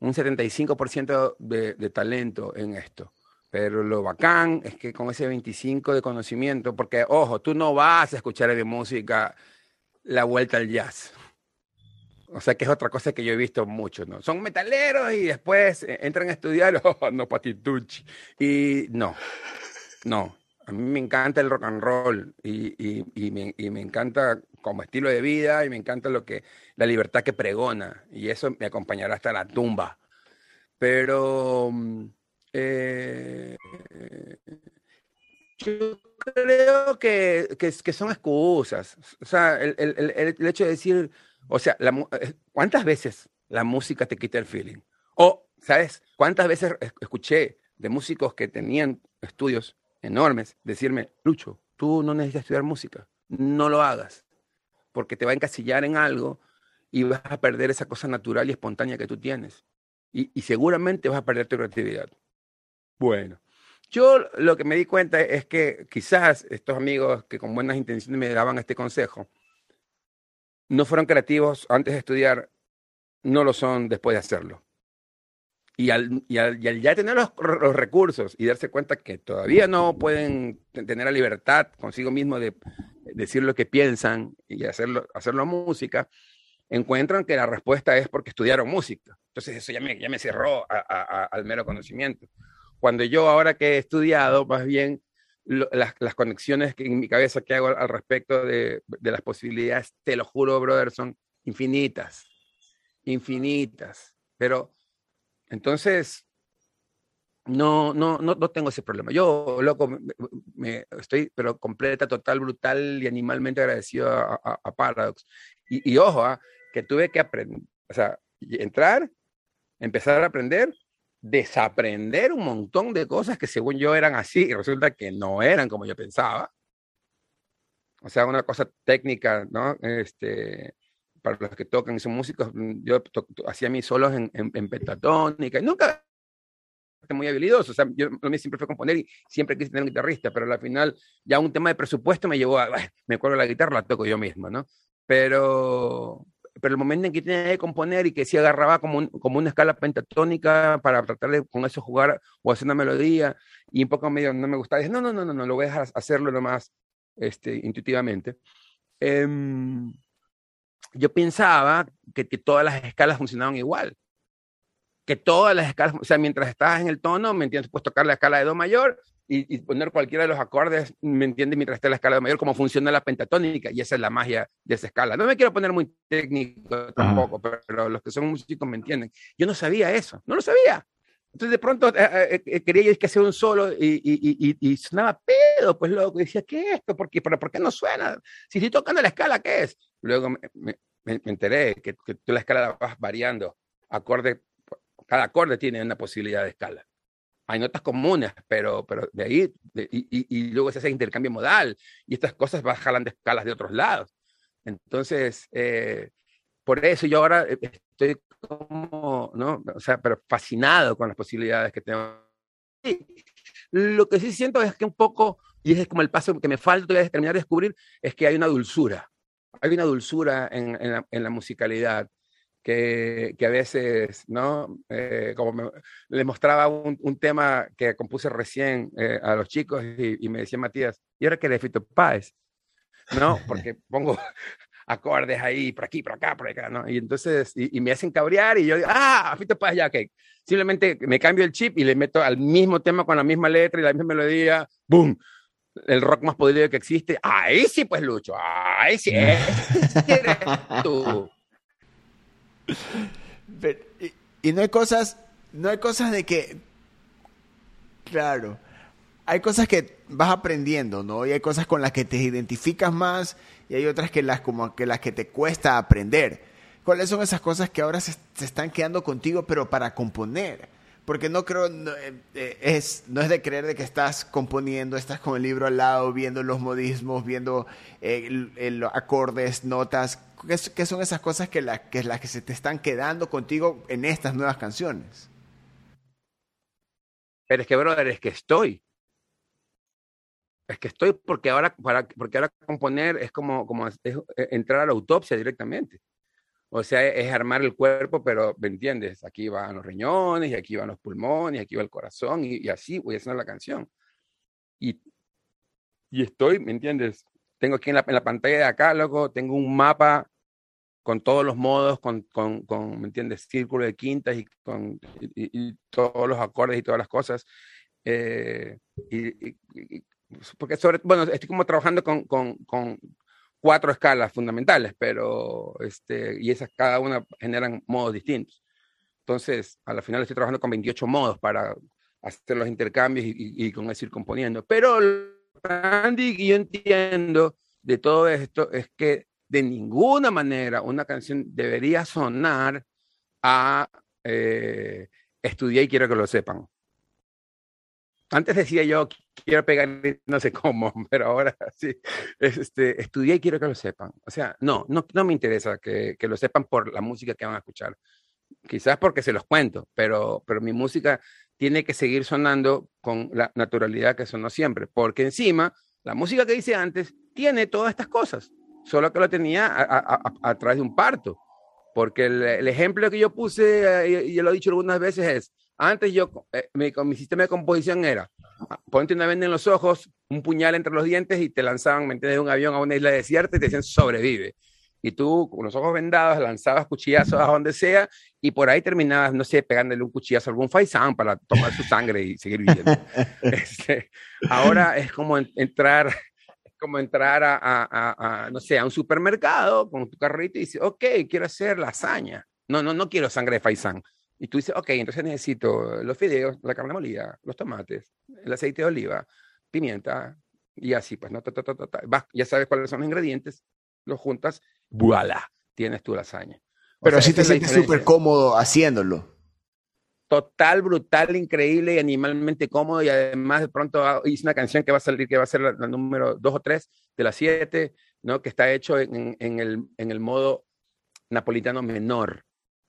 un 75% de, de talento en esto. Pero lo bacán es que con ese 25 de conocimiento, porque ojo, tú no vas a escuchar de música la vuelta al jazz. O sea, que es otra cosa que yo he visto mucho, ¿no? Son metaleros y después eh, entran a estudiar, oh, no, patitucci. Y no, no. A mí me encanta el rock and roll y, y, me, y, me, encanta como estilo de vida y me encanta lo que, la libertad que pregona. Y eso me acompañará hasta la tumba. Pero mm, eh, yo creo que, que, que, son excusas. O sea, el, el, el hecho de decir o sea, eh, ¿cuántas veces la música te quita el feeling? O, ¿sabes? ¿Cuántas veces escuché de músicos que tenían estudios enormes, decirme, Lucho, tú no necesitas estudiar música, no lo hagas, porque te va a encasillar en algo y vas a perder esa cosa natural y espontánea que tú tienes. Y, y seguramente vas a perder tu creatividad. Bueno, yo lo que me di cuenta es que quizás estos amigos que con buenas intenciones me daban este consejo, no fueron creativos antes de estudiar, no lo son después de hacerlo. Y al, y al, ya tener los, los, recursos y darse cuenta que todavía no pueden tener la libertad consigo mismo de decir lo que piensan y hacerlo, hacerlo música, encuentran que la respuesta es porque estudiaron música. Entonces eso ya me, ya me cerró a, a, al mero conocimiento. Cuando yo ahora que he estudiado, más bien las, conexiones que en mi cabeza que hago al, respecto de, las posibilidades, te lo juro, brother, son infinitas, infinitas. Pero entonces, no, no, no, no tengo ese problema. Yo, loco, me, estoy, pero completa, total, brutal y animalmente agradecido a, a, Paradox. Y, ojo, ¿eh? que tuve que aprender, o sea, entrar, empezar a aprender desaprender un montón de cosas que según yo eran así y resulta que no eran como yo pensaba. O sea, una cosa técnica, ¿no? Este, para los que tocan y son músicos, yo hacía mis solos en, en, en pentatónica y nunca muy habilidoso, o sea, yo lo mío siempre fue componer y siempre quise tener un guitarrista, pero al final ya un tema de presupuesto me llevó a, me acuerdo la guitarra, la toco yo mismo, ¿no? Pero, pero el momento en que tenía que componer y que sí agarraba como, un, como una escala pentatónica para tratar de con eso jugar o hacer una melodía y un poco medio no me gustaba, dije, no, no, no, no, no, lo voy a dejar hacerlo nomás este, intuitivamente. Eh, yo pensaba que, que, todas las escalas funcionaban igual, que todas las escalas, o sea, mientras estás en el tono, ¿me entiendes? Puedes tocar la escala de Do mayor y, y, poner cualquiera de los acordes, ¿me entiendes? Mientras esté la escala mayor, cómo funciona la pentatónica, y esa es la magia de esa escala. No me quiero poner muy técnico tampoco, pero, pero los que son músicos me entienden. Yo no sabía eso, no lo sabía. Entonces de pronto eh, eh, quería yo que hacer un solo y, y, y, sonaba pedo, pues loco, y decía, ¿qué es esto? ¿Por qué, ¿Pero por qué no suena? Si estoy tocando la escala, ¿qué es? Luego me, me, me enteré que, que, tú la escala la vas variando, acorde, cada acorde tiene una posibilidad de escala. Hay notas comunes, pero, pero de ahí, de, y, luego se hace intercambio modal, y estas cosas van jalando escalas de otros lados. Entonces, eh, por eso yo ahora estoy como, ¿no? O sea, pero fascinado con las posibilidades que tengo. Lo que sí siento es que un poco, y es como el paso que me falta todavía de terminar de descubrir, es que hay una dulzura. Hay una dulzura en, en, la, en la, musicalidad que, que, a veces, ¿no? Eh, como me, le mostraba un, un, tema que compuse recién eh, a los chicos y, y, me decía Matías, ¿y ahora qué de Fito Páez? ¿No? Porque pongo acordes ahí, por aquí, por acá, por acá, ¿no? Y entonces, y, y me hacen cabrear y yo digo, ah, Fito Páez ya, que simplemente me cambio el chip y le meto al mismo tema con la misma letra y la misma melodía, ¡boom! El rock más podrido que existe. Ahí sí, pues, Lucho, ahí sí, eres tú. Y, no hay cosas, no hay cosas de que, claro, hay cosas que vas aprendiendo, ¿no? Y hay cosas con las que te identificas más y hay otras que las como que las que te cuesta aprender. ¿Cuáles son esas cosas que ahora se están quedando contigo, pero para componer? Porque no creo, no, eh, es, no es de creer de que estás componiendo, estás con el libro al lado, viendo los modismos, viendo eh, acordes, notas. ¿Qué, ¿Qué, son esas cosas que, la, que las que se te están quedando contigo en estas nuevas canciones? Pero es que, brother, es que estoy es que estoy porque ahora, para, porque ahora componer es como, como es entrar a la autopsia directamente. O sea, es armar el cuerpo, pero ¿me entiendes? Aquí van los riñones, y aquí van los pulmones, y aquí va el corazón, y, así voy hacer la canción. Y, y estoy, ¿me entiendes? Tengo aquí en la, la pantalla de acá, loco, tengo un mapa con todos los modos, con, con, ¿me entiendes? Círculo de quintas y con todos los acordes y todas las cosas. Eh, y, porque sobre, bueno, estoy como trabajando con, con cuatro escalas fundamentales, pero este, y esas cada una generan modos distintos. Entonces, a la final estoy trabajando con 28 modos para hacer los intercambios y, y, y con eso ir componiendo. Pero Andy, yo entiendo de todo esto es que de ninguna manera una canción debería sonar a eh, estudiar y quiero que lo sepan. Antes decía yo, quiero pegar, no sé cómo, pero ahora sí, este, estudié y quiero que lo sepan. O sea, no, no, no me interesa que, que, lo sepan por la música que van a escuchar. Quizás porque se los cuento, pero, pero mi música tiene que seguir sonando con la naturalidad que sonó siempre, porque encima, la música que hice antes tiene todas estas cosas, solo que lo tenía a, a, a, través de un parto. Porque el, el, ejemplo que yo puse, y, y, yo lo he dicho algunas veces, es, antes yo, eh, mi, mi, sistema de composición era, ah, ponte una venda en los ojos, un puñal entre los dientes y te lanzaban, ¿me entiendes?, de un avión a una isla desierta y te decían, sobrevive. Y tú, con los ojos vendados, lanzabas cuchillazos a donde sea y por ahí terminabas, no sé, pegándole un cuchillazo a algún faisán para tomar su sangre y seguir viviendo. este, ahora es como entrar como entrar a, a, a, no sé, a un supermercado con tu carrito y dices, ok, quiero hacer lasaña. No, no, no quiero sangre de faisán. Y tú dices, ok, entonces necesito los fideos, la carne molida, los tomates, el aceite de oliva, pimienta, y así, pues, ¿no? Ta, ta, ta, Vas, ya sabes cuáles son los ingredientes, los juntas, voilà, tienes tu lasaña. O Pero sea, sí te sientes súper cómodo haciéndolo. Total, brutal, increíble y animalmente cómodo. Y además, de pronto hice una canción que va a salir, que va a ser la, la número dos o tres de las siete, ¿no? Que está hecho en, en, el, en el modo napolitano menor.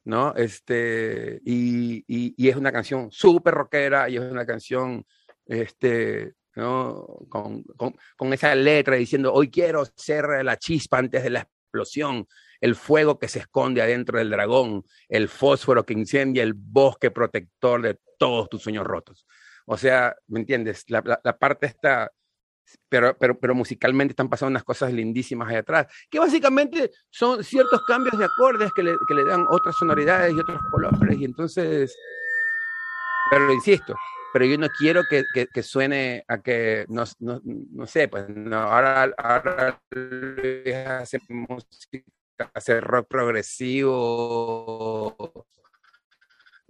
¿No? Este, y, y, es una canción súper rockera y es una canción, este, ¿no? Con, con, con, esa letra diciendo, hoy quiero ser la chispa antes de la explosión, el fuego que se esconde adentro del dragón, el fósforo que incendia el bosque protector de todos tus sueños rotos. O sea, ¿me entiendes? La, la parte está pero, pero, pero musicalmente están pasando unas cosas lindísimas ahí atrás, que básicamente son ciertos cambios de acordes que le, que le dan otras sonoridades y otros colores, y entonces, pero insisto, pero yo no quiero que, que, que suene a que, no, no, no sé, pues no, ahora, ahora hace música, hace rock progresivo,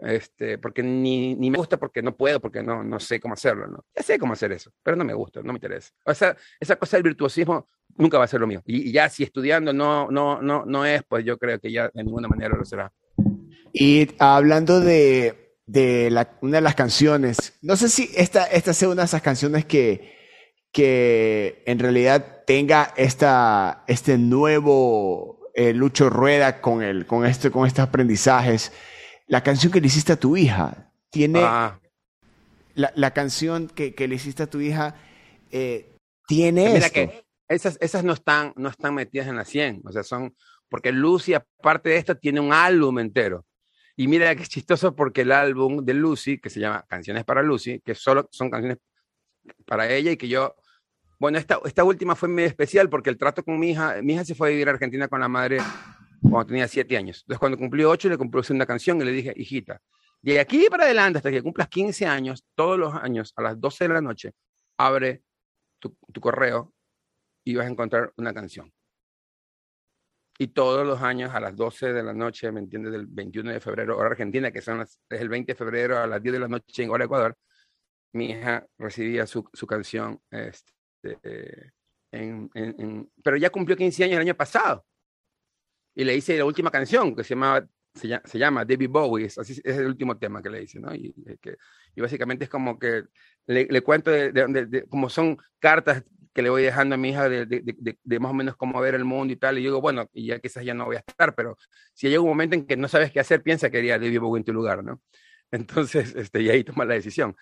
este, porque ni, ni, me gusta porque no puedo, porque no, no sé cómo hacerlo, ¿no? Ya sé cómo hacer eso, pero no me gusta, no me interesa. O sea, esa cosa del virtuosismo nunca va a ser lo mío. Y, y, ya si estudiando no, no, no, no es, pues yo creo que ya de ninguna manera lo será. Y hablando de, de la, una de las canciones, no sé si esta, esta sea una de esas canciones que, que en realidad tenga esta, este nuevo eh, Lucho Rueda con, el, con, este, con estos aprendizajes la canción que le hiciste a tu hija tiene ah. la, la, canción que, que, le hiciste a tu hija eh, tiene Mira esto. que esas, esas no están no están metidas en la 100, o sea, son porque Lucy aparte de esto tiene un álbum entero. Y mira que es chistoso porque el álbum de Lucy, que se llama Canciones para Lucy, que solo son canciones para ella y que yo bueno, esta, esta última fue muy especial porque el trato con mi hija, mi hija se fue a vivir a Argentina con la madre cuando tenía siete años. Entonces, cuando cumplió ocho, le compuse una canción y le dije, hijita, de aquí para adelante, hasta que cumplas 15 años, todos los años, a las 12 de la noche, abre tu, correo y vas a encontrar una canción. Y todos los años a las 12 de la noche, ¿me entiendes? Del 21 de febrero, hora argentina, que son es el 20 de febrero a las 10 de la noche en hora Ecuador, mi hija recibía su, canción. Este, pero ya cumplió 15 años el año pasado y le hice la última canción que se llama, se llama, David Bowie, es, así, es el último tema que le hice, ¿no? Y, que, y básicamente es como que le, cuento de, de, como son cartas que le voy dejando a mi hija de, más o menos cómo ver el mundo y tal, y yo digo, bueno, y ya quizás ya no voy a estar, pero si llega un momento en que no sabes qué hacer, piensa que haría David Bowie en tu lugar, ¿no? Entonces, este, y ahí toma la decisión.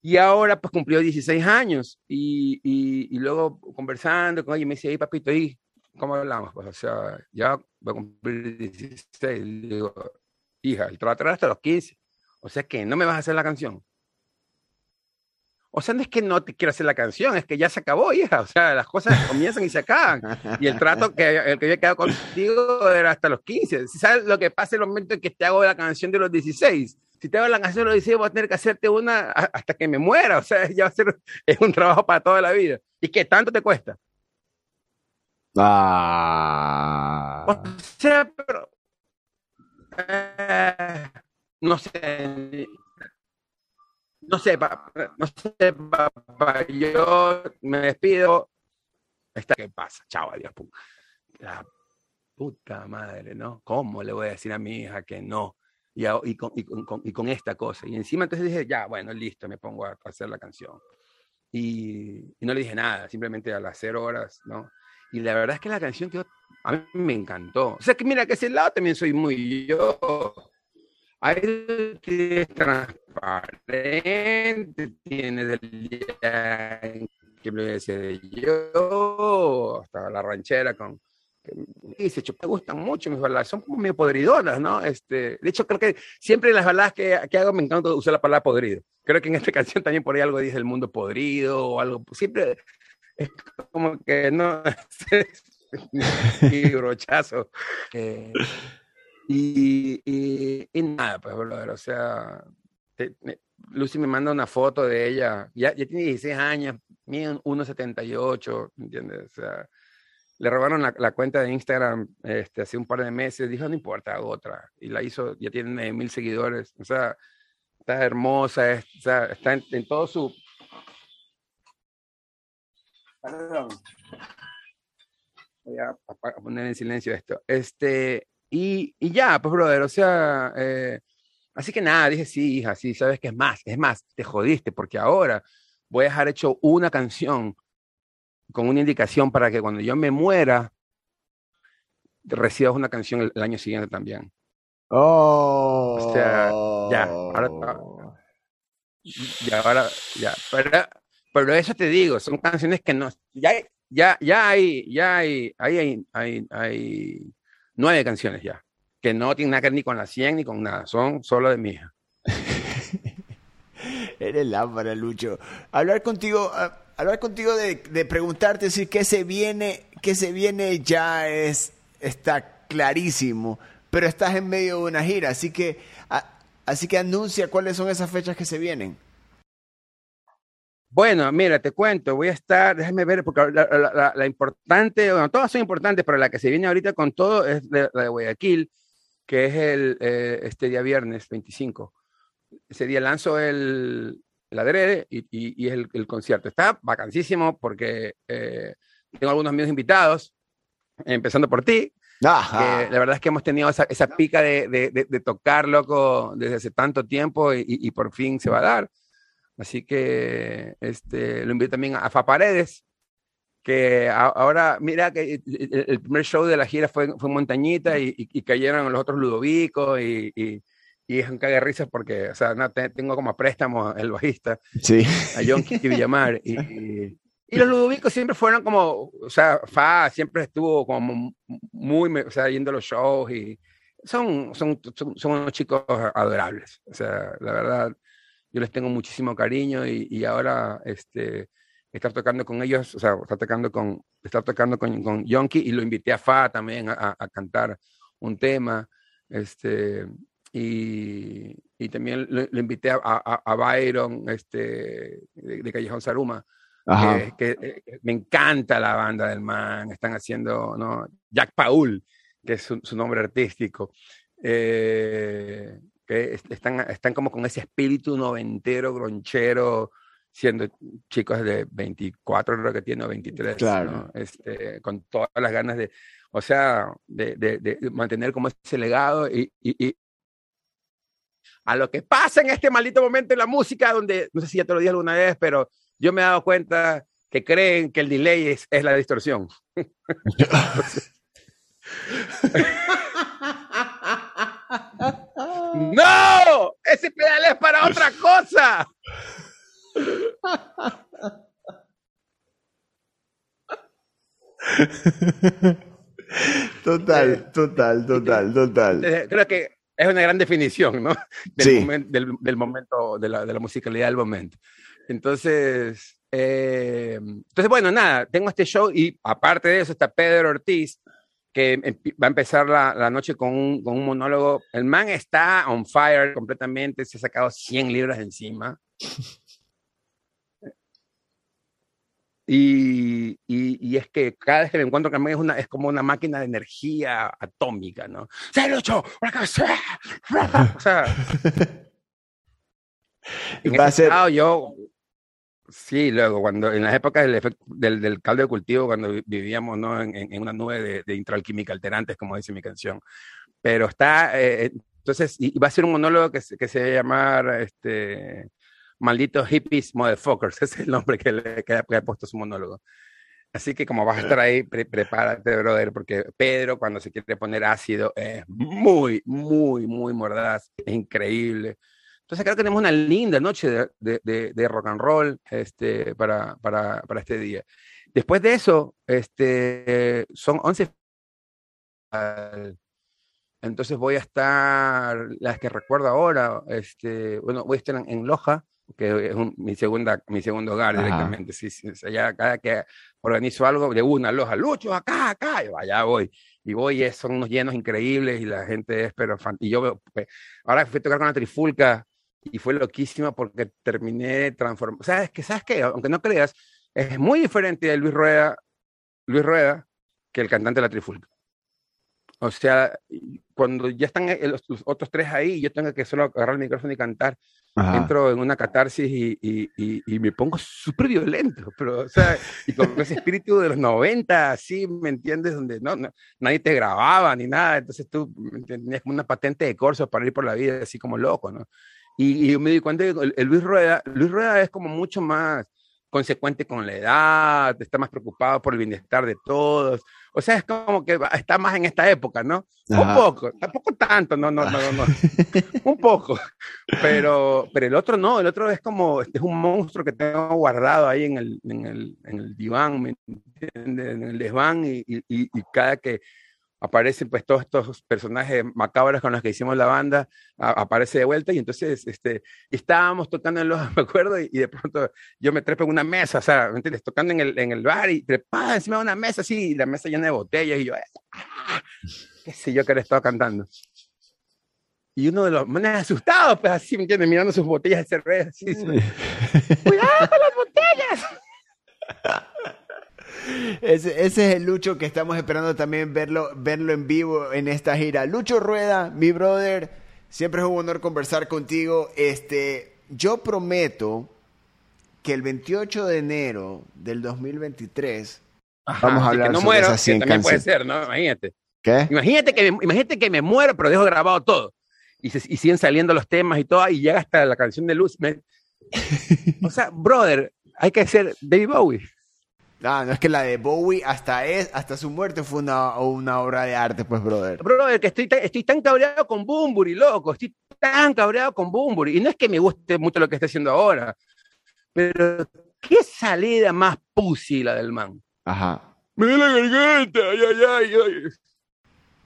Y ahora pues cumplió 16 años y, y, luego conversando con ella me dice, papito, ¿y ¿cómo hablamos? Pues, o sea, ya voy a cumplir 16. Le digo, hija, el te lo va a traer hasta los 15. O sea que no me vas a hacer la canción. O sea, no es que no te quiero hacer la canción, es que ya se acabó, hija. O sea, las cosas comienzan y se acaban. Y el trato que, el que había quedado contigo era hasta los 15. Si sabes lo que pasa en el momento en que te hago la canción de los 16, si te hago la canción de los 16, voy a tener que hacerte una hasta que me muera. O sea, ya va a ser es un trabajo para toda la vida. ¿Y qué tanto te cuesta? Ah. O sea, pero. Eh, no sé. No sé, papá. No sé. Yo me despido. Está, ¿Qué pasa? Chao, adiós. Pum. La puta madre, ¿no? ¿Cómo le voy a decir a mi hija que no? y, y, con, y, con, y, con, esta cosa. Y encima entonces dije, ya, bueno, listo, me pongo a hacer la canción. Y, no le dije nada, simplemente a las cero horas, ¿no? Y la verdad es que la canción quedó, a mí me encantó. O sea, que mira, que ese lado también soy muy yo. Ahí tienes transparente, tienes el día en que me de yo, hasta la ranchera con, dice, me gustan mucho mis baladas, son como medio podridonas, ¿no? Este, de hecho, creo que siempre en las baladas que, que, hago me encanta usar la palabra podrido. Creo que en esta canción también por ahí algo dice el mundo podrido o algo, siempre es como que no, y brochazo. Eh, y, y, y, nada, pues, brother, o sea, Lucy me manda una foto de ella, ya, ya tiene 16 años, mide 1,78, ¿entiendes? O sea, le robaron la, la, cuenta de Instagram este, hace un par de meses, dijo, no importa, hago otra. Y la hizo, ya tiene mil seguidores. O sea, está hermosa, es, o sea, está en, en, todo su... Perdón. Voy a, poner en silencio esto. Este, y, y ya, pues, brother, o sea, eh, así que nada, dije, sí, hija, sí, sabes que es más, es más, te jodiste, porque ahora voy a dejar hecho una canción con una indicación para que cuando yo me muera, recibas una canción el, año siguiente también. Oh. O sea, ya, ahora, ya, ahora, ya, pero, pero eso te digo, son canciones que no, ya, ya, ya hay, ya hay, hay, hay, hay, nueve canciones ya, que no tienen nada que ver ni con la 100 ni con nada, son solo de mi hija. Eres lámpara, Lucho. Hablar contigo, hablar contigo de, de preguntarte decir qué se viene, qué se viene ya es está clarísimo, pero estás en medio de una gira, así que así que anuncia cuáles son esas fechas que se vienen. Bueno, mira, te cuento, voy a estar, déjame ver, porque la, la, la, la importante, bueno, todas son importantes, pero la que se viene ahorita con todo es de, la de Guayaquil, que es el, eh, este día viernes 25. Ese día lanzo el, el adrede y, y, y es el, el, concierto. Está vacancísimo porque eh, tengo algunos amigos invitados, empezando por ti. Ajá. La verdad es que hemos tenido esa, esa pica de, de, de, de, tocar, loco, desde hace tanto tiempo y, y, por fin se va a dar. Así que este, lo invito también a Fa Paredes, que a, ahora, mira que el, el, primer show de la gira fue, fue en Montañita y, y, cayeron los otros Ludovicos y, y, y es un porque, o sea, no, te, tengo como préstamo el bajista, sí. a John Kitty Villamar. y, y los ludovicos siempre fueron como, o sea, Fa siempre estuvo como muy, o sea, yendo a los shows y son, son, son, son unos chicos adorables. O sea, la verdad, yo les tengo muchísimo cariño y, y ahora, este, estar tocando con ellos, o sea, estar tocando con, estar tocando con, con Yonki y lo invité a Fa también a, a cantar un tema, este, y, y también lo, lo invité a, a, a, Byron, este, de, de Callejón Saruma, que, que, que, me encanta la banda del man, están haciendo, ¿no? Jack Paul, que es su, su nombre artístico, eh, que están, están como con ese espíritu noventero, gronchero, siendo chicos de 24, creo que tiene, 23, claro. ¿no? este, con todas las ganas de, o sea, de, de, de mantener como ese legado y, y, y, a lo que pasa en este maldito momento en la música, donde, no sé si ya te lo dije alguna vez, pero yo me he dado cuenta que creen que el delay es, es la distorsión. ¡No! Ese pedal es para otra cosa. Total, total, total, total. Creo que es una gran definición, ¿no? Del, sí. del momento, de la, de la, musicalidad del momento. Entonces, eh, entonces, bueno, nada, tengo este show y aparte de eso está Pedro Ortiz, que va a empezar la, la noche con un, con un, monólogo. El man está on fire completamente, se ha sacado 100 libras encima. Y, y, y, es que cada vez que me encuentro con es, una, es como una máquina de energía atómica, ¿no? ¡Se lucho! O sea, Va a ser... Lado, yo, sí, luego, cuando en las épocas del, del, del caldo de cultivo, cuando vivíamos ¿no? en, en una nube de, de intralquímica alterantes, como dice mi canción, pero está, eh, entonces, y, va a ser un monólogo que, se- que se va a llamar este, Malditos Hippies Motherfuckers, ese es el nombre que le que ha, que ha puesto su monólogo. Así que como vas a estar ahí, pre- prepárate, brother, porque Pedro cuando se quiere poner ácido es muy, muy, muy mordaz, es increíble. Entonces creo que tenemos una linda noche de, de- de- de rock and roll este, para, para, para este día. Después de eso, este, son 11 al- entonces voy a estar, las que recuerdo ahora, este, bueno, voy a estar en, en Loja, que es un- mi, segunda, mi segundo hogar Ajá. directamente. Sí, sí, cada que organizo algo, de una Loja, Lucho, acá, acá, y allá voy. Y voy, es- son unos llenos increíbles y la gente es, pero, y yo, ahora fui a tocar con la Trifulca y fue loquísima porque terminé transformando. ¿Sabes qué? ¿Sabes qué? Aunque no creas, es muy diferente de Luis Rueda, Luis Rueda que el cantante de la Trifulca. O sea, cuando ya están eh, los, los otros tres ahí, yo tengo que solo agarrar el micrófono y cantar, Ajá. entro en una catarsis y, y, y, y me pongo súper violento, pero, o sea, y con ese espíritu de los 90, así, ¿me entiendes? Donde no, no- nadie te grababa ni nada, entonces tú tenías como una patente de corso para ir por la vida así como loco, ¿no? Y, y yo me di cuenta que el, el Luis Rueda, Luis Rueda es como mucho más consecuente con la edad, está más preocupado por el bienestar de todos, o sea, es como que está más en esta época, ¿no? Ajá. Un poco, tampoco tanto, no, no, no, no, no. un poco, pero, pero el otro no, el otro es como, este es un monstruo que tengo guardado ahí en el, en el, en el diván, ¿me entiendes? En el desván y, y- y cada que aparecen pues todos estos personajes macabros con los que hicimos la banda, a- aparece de vuelta y entonces este, estábamos tocando en los, me acuerdo, y, y de pronto yo me trepo en una mesa, o sea, ¿me entiendes? Tocando en el, en el bar y trepada encima de una mesa así, y la mesa llena de botellas y yo, ¡ah! qué sé yo que le estaba cantando. Y uno de los manes asustados, pues así, ¿me entiendes? Mirando sus botellas de cerveza, así, ¡cuidado con las botellas! Ese, ese es el Lucho que estamos esperando también verlo, verlo en vivo en esta gira. Lucho Rueda, mi brother, siempre es un honor conversar contigo. Este, yo prometo que el 28 de enero del 2023 Vamos a hablar que no sobre muero, esas que 100 también puede canciones. ser, ¿no? Imagínate. ¿Qué? Imagínate que, me, imagínate que me muero, pero dejo grabado todo. Y, se- y siguen saliendo los temas y todo, y llega hasta la canción de Luz. Me- o sea, brother, hay que ser David Bowie. Ah, no es que la de Bowie hasta es hasta su muerte fue una, una obra de arte, pues, brother. Brother, que estoy, tan- estoy tan cabreado con Bumburi, loco. Estoy tan cabreado con Bumburi. Y no es que me guste mucho lo que está haciendo ahora, pero qué salida más pussy la del man. Ajá. Me da la garganta, ay, ay, ay, ay.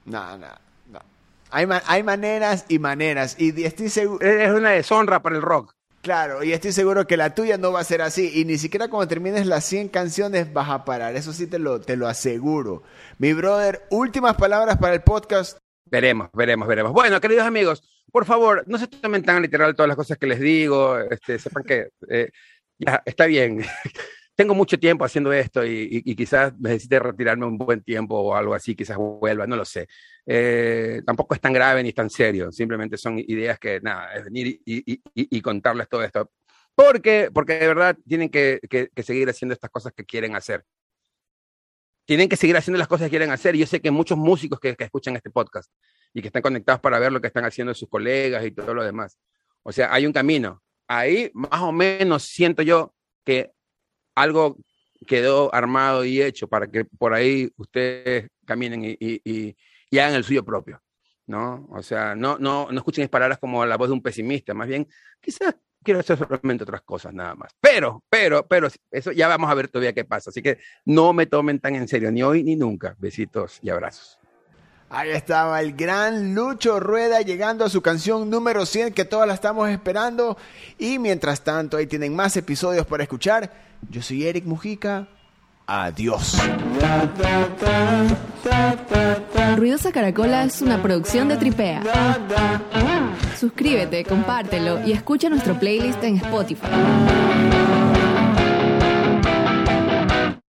No, no, no. Hay, ma- hay maneras y maneras. Y estoy seguro, Es una deshonra para el rock. Claro, y estoy seguro que la tuya no va a ser así. Y ni siquiera cuando termines las 100 canciones vas a parar. Eso sí te lo, te lo aseguro. Mi brother, últimas palabras para el podcast. Veremos, veremos, veremos. Bueno, queridos amigos, por favor, no se tomen tan literal todas las cosas que les digo. Este, sepan que eh, ya está bien. Tengo mucho tiempo haciendo esto y, y- y quizás necesite retirarme un buen tiempo o algo así, quizás vuelva, no lo sé. Eh, tampoco es tan grave ni tan serio, simplemente son ideas que, nada, es venir y, y- contarles todo esto. Porque, porque de verdad tienen que, que- que seguir haciendo estas cosas que quieren hacer. Tienen que seguir haciendo las cosas que quieren hacer. Yo sé que muchos músicos que, que escuchan este podcast y que están conectados para ver lo que están haciendo sus colegas y todo lo demás. O sea, hay un camino. Ahí, más o menos, siento yo que algo quedó armado y hecho para que por ahí ustedes caminen y, y- y- y hagan el suyo propio, ¿no? O sea, no, no, no escuchen palabras como la voz de un pesimista, más bien, quizás quiero hacer solamente otras cosas nada más. Pero, pero, pero, eso ya vamos a ver todavía qué pasa. Así que no me tomen tan en serio, ni hoy ni nunca. Besitos y abrazos. Ahí estaba el gran Lucho Rueda llegando a su canción número 100 que todas la estamos esperando. Y mientras tanto, ahí tienen más episodios para escuchar. Yo soy Eric Mujica. Adiós. Ruidosa Caracola es una producción de Tripea. Suscríbete, compártelo y escucha nuestro playlist en Spotify.